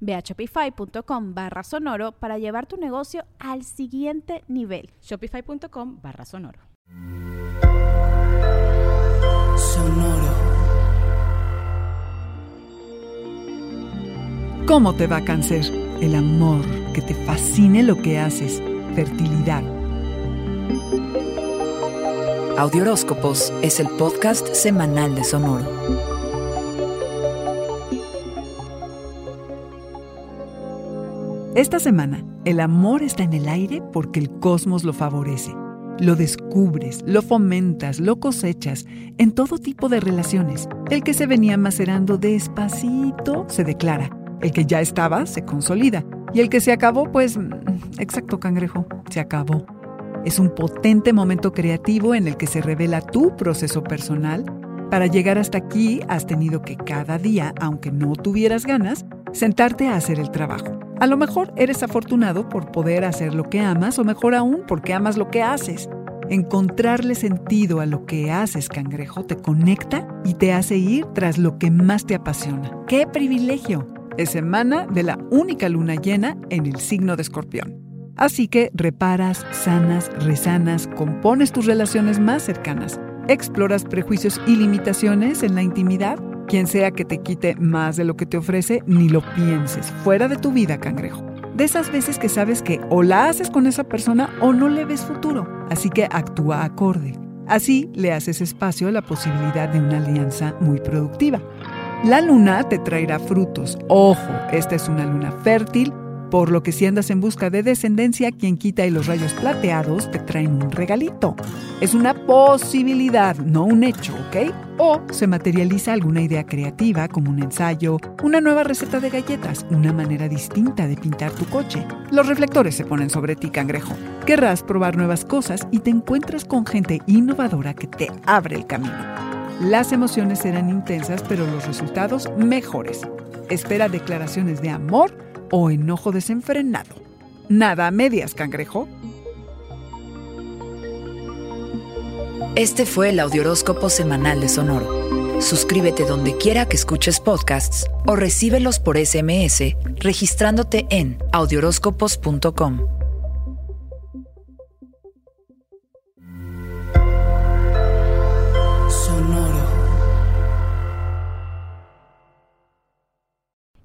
Ve a shopify.com barra sonoro para llevar tu negocio al siguiente nivel. Shopify.com barra sonoro. Sonoro. ¿Cómo te va a cáncer? El amor, que te fascine lo que haces, fertilidad. Audioróscopos es el podcast semanal de Sonoro. Esta semana, el amor está en el aire porque el cosmos lo favorece. Lo descubres, lo fomentas, lo cosechas en todo tipo de relaciones. El que se venía macerando despacito se declara. El que ya estaba se consolida. Y el que se acabó, pues, mm, exacto cangrejo, se acabó. Es un potente momento creativo en el que se revela tu proceso personal. Para llegar hasta aquí has tenido que cada día, aunque no tuvieras ganas, sentarte a hacer el trabajo. A lo mejor eres afortunado por poder hacer lo que amas o mejor aún porque amas lo que haces. Encontrarle sentido a lo que haces, cangrejo, te conecta y te hace ir tras lo que más te apasiona. ¡Qué privilegio! Es semana de la única luna llena en el signo de escorpión. Así que reparas, sanas, resanas, compones tus relaciones más cercanas, exploras prejuicios y limitaciones en la intimidad quien sea que te quite más de lo que te ofrece, ni lo pienses, fuera de tu vida, cangrejo. De esas veces que sabes que o la haces con esa persona o no le ves futuro, así que actúa acorde. Así le haces espacio a la posibilidad de una alianza muy productiva. La luna te traerá frutos. Ojo, esta es una luna fértil por lo que si andas en busca de descendencia, quien quita y los rayos plateados te traen un regalito. Es una posibilidad, no un hecho, ¿ok? O se materializa alguna idea creativa como un ensayo, una nueva receta de galletas, una manera distinta de pintar tu coche. Los reflectores se ponen sobre ti, cangrejo. Querrás probar nuevas cosas y te encuentras con gente innovadora que te abre el camino. Las emociones serán intensas, pero los resultados mejores. Espera declaraciones de amor o enojo desenfrenado. Nada a medias, cangrejo. Este fue el Audioróscopo Semanal de Sonoro. Suscríbete donde quiera que escuches podcasts o recíbelos por SMS registrándote en audioróscopos.com.